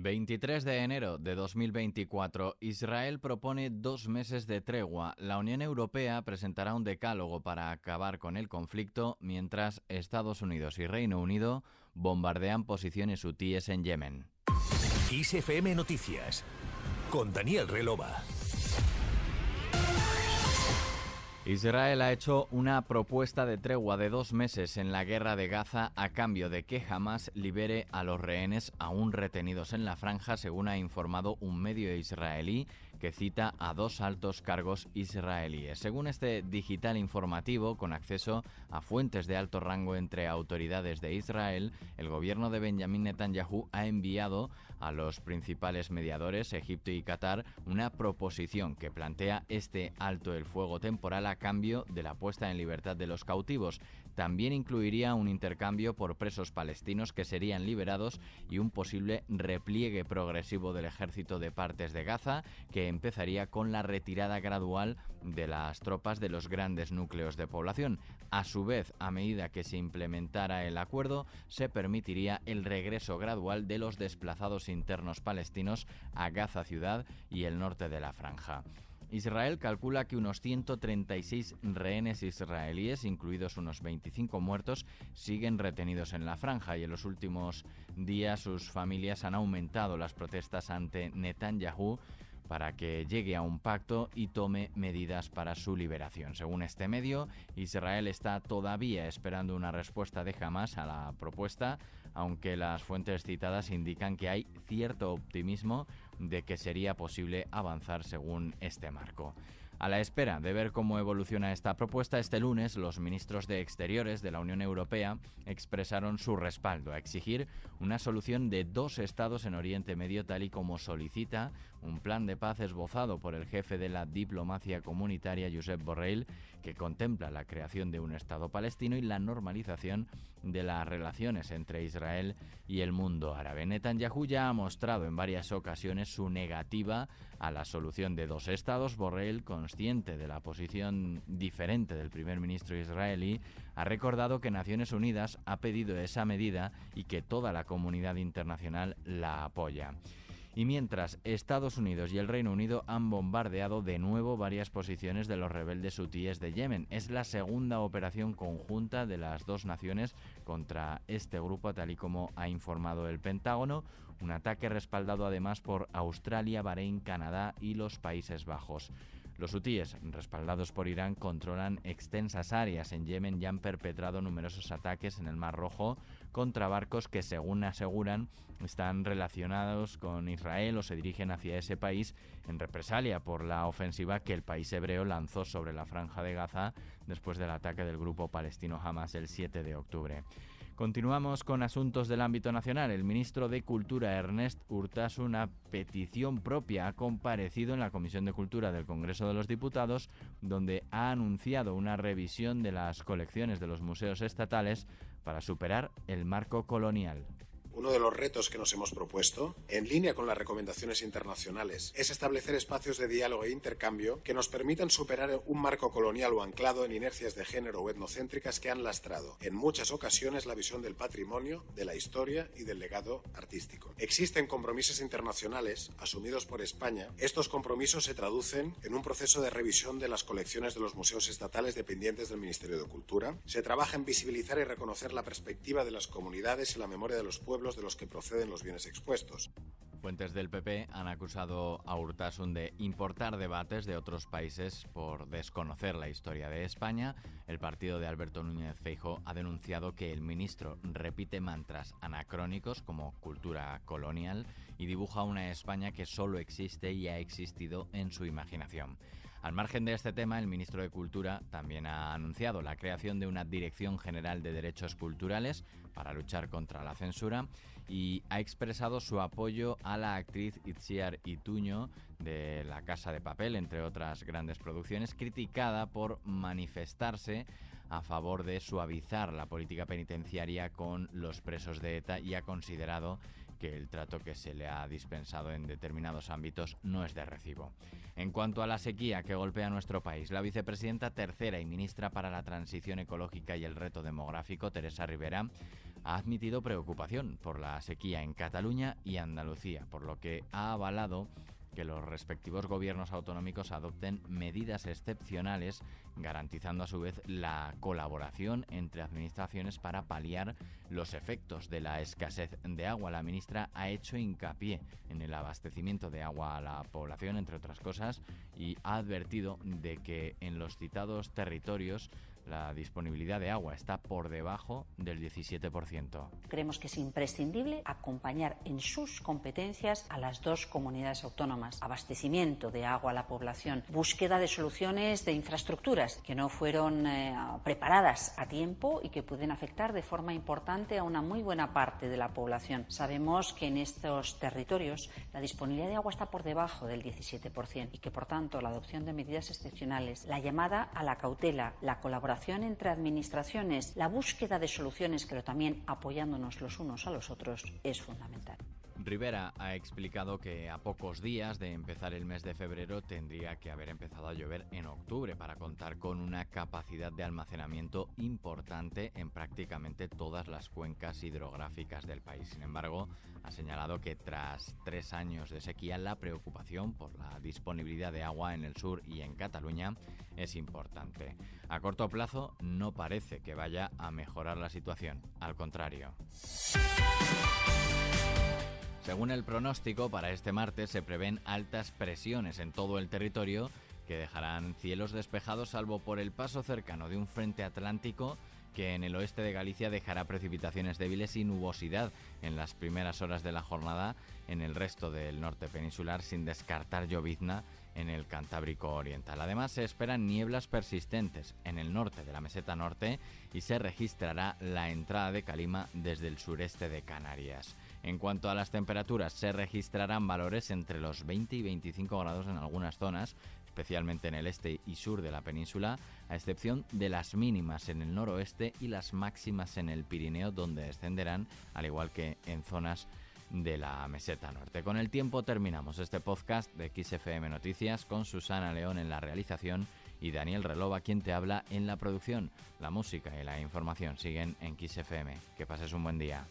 23 de enero de 2024, Israel propone dos meses de tregua. La Unión Europea presentará un decálogo para acabar con el conflicto, mientras Estados Unidos y Reino Unido bombardean posiciones hutíes en Yemen. ISFM Noticias con Daniel Relova. Israel ha hecho una propuesta de tregua de dos meses en la guerra de Gaza a cambio de que Hamas libere a los rehenes aún retenidos en la franja, según ha informado un medio israelí que cita a dos altos cargos israelíes. Según este digital informativo, con acceso a fuentes de alto rango entre autoridades de Israel, el gobierno de Benjamin Netanyahu ha enviado a los principales mediadores, Egipto y Qatar, una proposición que plantea este alto el fuego temporal a cambio de la puesta en libertad de los cautivos. También incluiría un intercambio por presos palestinos que serían liberados y un posible repliegue progresivo del ejército de partes de Gaza que empezaría con la retirada gradual de las tropas de los grandes núcleos de población. A su vez, a medida que se implementara el acuerdo, se permitiría el regreso gradual de los desplazados internos palestinos a Gaza ciudad y el norte de la franja. Israel calcula que unos 136 rehenes israelíes, incluidos unos 25 muertos, siguen retenidos en la franja y en los últimos días sus familias han aumentado las protestas ante Netanyahu para que llegue a un pacto y tome medidas para su liberación. Según este medio, Israel está todavía esperando una respuesta de Hamas a la propuesta, aunque las fuentes citadas indican que hay cierto optimismo de que sería posible avanzar según este marco. A la espera de ver cómo evoluciona esta propuesta, este lunes los ministros de Exteriores de la Unión Europea expresaron su respaldo a exigir una solución de dos estados en Oriente Medio tal y como solicita un plan de paz esbozado por el jefe de la diplomacia comunitaria, Josep Borrell, que contempla la creación de un Estado palestino y la normalización de las relaciones entre Israel y el mundo árabe. Netanyahu ya ha mostrado en varias ocasiones su negativa a la solución de dos estados. Borrell, consciente de la posición diferente del primer ministro israelí, ha recordado que Naciones Unidas ha pedido esa medida y que toda la comunidad internacional la apoya. Y mientras Estados Unidos y el Reino Unido han bombardeado de nuevo varias posiciones de los rebeldes hutíes de Yemen. Es la segunda operación conjunta de las dos naciones contra este grupo, tal y como ha informado el Pentágono. Un ataque respaldado además por Australia, Bahrein, Canadá y los Países Bajos. Los hutíes, respaldados por Irán, controlan extensas áreas en Yemen y han perpetrado numerosos ataques en el Mar Rojo contra barcos que, según aseguran, están relacionados con Israel o se dirigen hacia ese país en represalia por la ofensiva que el país hebreo lanzó sobre la franja de Gaza después del ataque del grupo palestino Hamas el 7 de octubre. Continuamos con asuntos del ámbito nacional. El ministro de Cultura, Ernest Urtasun, una petición propia, ha comparecido en la Comisión de Cultura del Congreso de los Diputados, donde ha anunciado una revisión de las colecciones de los museos estatales para superar el marco colonial. Uno de los retos que nos hemos propuesto, en línea con las recomendaciones internacionales, es establecer espacios de diálogo e intercambio que nos permitan superar un marco colonial o anclado en inercias de género o etnocéntricas que han lastrado en muchas ocasiones la visión del patrimonio, de la historia y del legado artístico. Existen compromisos internacionales asumidos por España. Estos compromisos se traducen en un proceso de revisión de las colecciones de los museos estatales dependientes del Ministerio de Cultura. Se trabaja en visibilizar y reconocer la perspectiva de las comunidades y la memoria de los pueblos de los que proceden los bienes expuestos. Fuentes del PP han acusado a Urtasun de importar debates de otros países por desconocer la historia de España. El partido de Alberto Núñez Feijo ha denunciado que el ministro repite mantras anacrónicos como cultura colonial y dibuja una España que solo existe y ha existido en su imaginación. Al margen de este tema, el ministro de Cultura también ha anunciado la creación de una Dirección General de Derechos Culturales para luchar contra la censura y ha expresado su apoyo a la actriz Itziar Ituño de La Casa de Papel, entre otras grandes producciones, criticada por manifestarse a favor de suavizar la política penitenciaria con los presos de ETA y ha considerado que el trato que se le ha dispensado en determinados ámbitos no es de recibo. En cuanto a la sequía que golpea nuestro país, la vicepresidenta tercera y ministra para la transición ecológica y el reto demográfico, Teresa Rivera, ha admitido preocupación por la sequía en Cataluña y Andalucía, por lo que ha avalado que los respectivos gobiernos autonómicos adopten medidas excepcionales, garantizando a su vez la colaboración entre administraciones para paliar los efectos de la escasez de agua. La ministra ha hecho hincapié en el abastecimiento de agua a la población, entre otras cosas, y ha advertido de que en los citados territorios la disponibilidad de agua está por debajo del 17%. Creemos que es imprescindible acompañar en sus competencias a las dos comunidades autónomas. Abastecimiento de agua a la población, búsqueda de soluciones de infraestructuras que no fueron eh, preparadas a tiempo y que pueden afectar de forma importante a una muy buena parte de la población. Sabemos que en estos territorios la disponibilidad de agua está por debajo del 17% y que, por tanto, la adopción de medidas excepcionales, la llamada a la cautela, la colaboración entre administraciones, la búsqueda de soluciones, pero también apoyándonos los unos a los otros, es fundamental. Rivera ha explicado que a pocos días de empezar el mes de febrero tendría que haber empezado a llover en octubre para contar con una capacidad de almacenamiento importante en prácticamente todas las cuencas hidrográficas del país. Sin embargo, ha señalado que tras tres años de sequía la preocupación por la disponibilidad de agua en el sur y en Cataluña es importante. A corto plazo no parece que vaya a mejorar la situación, al contrario. Según el pronóstico, para este martes se prevén altas presiones en todo el territorio que dejarán cielos despejados salvo por el paso cercano de un frente atlántico que en el oeste de Galicia dejará precipitaciones débiles y nubosidad en las primeras horas de la jornada en el resto del norte peninsular sin descartar llovizna en el Cantábrico Oriental. Además se esperan nieblas persistentes en el norte de la meseta norte y se registrará la entrada de calima desde el sureste de Canarias. En cuanto a las temperaturas, se registrarán valores entre los 20 y 25 grados en algunas zonas, especialmente en el este y sur de la península, a excepción de las mínimas en el noroeste y las máximas en el Pirineo, donde descenderán, al igual que en zonas de la meseta norte. Con el tiempo terminamos este podcast de XFM Noticias con Susana León en la realización y Daniel Relova quien te habla en la producción. La música y la información siguen en XFM. Que pases un buen día.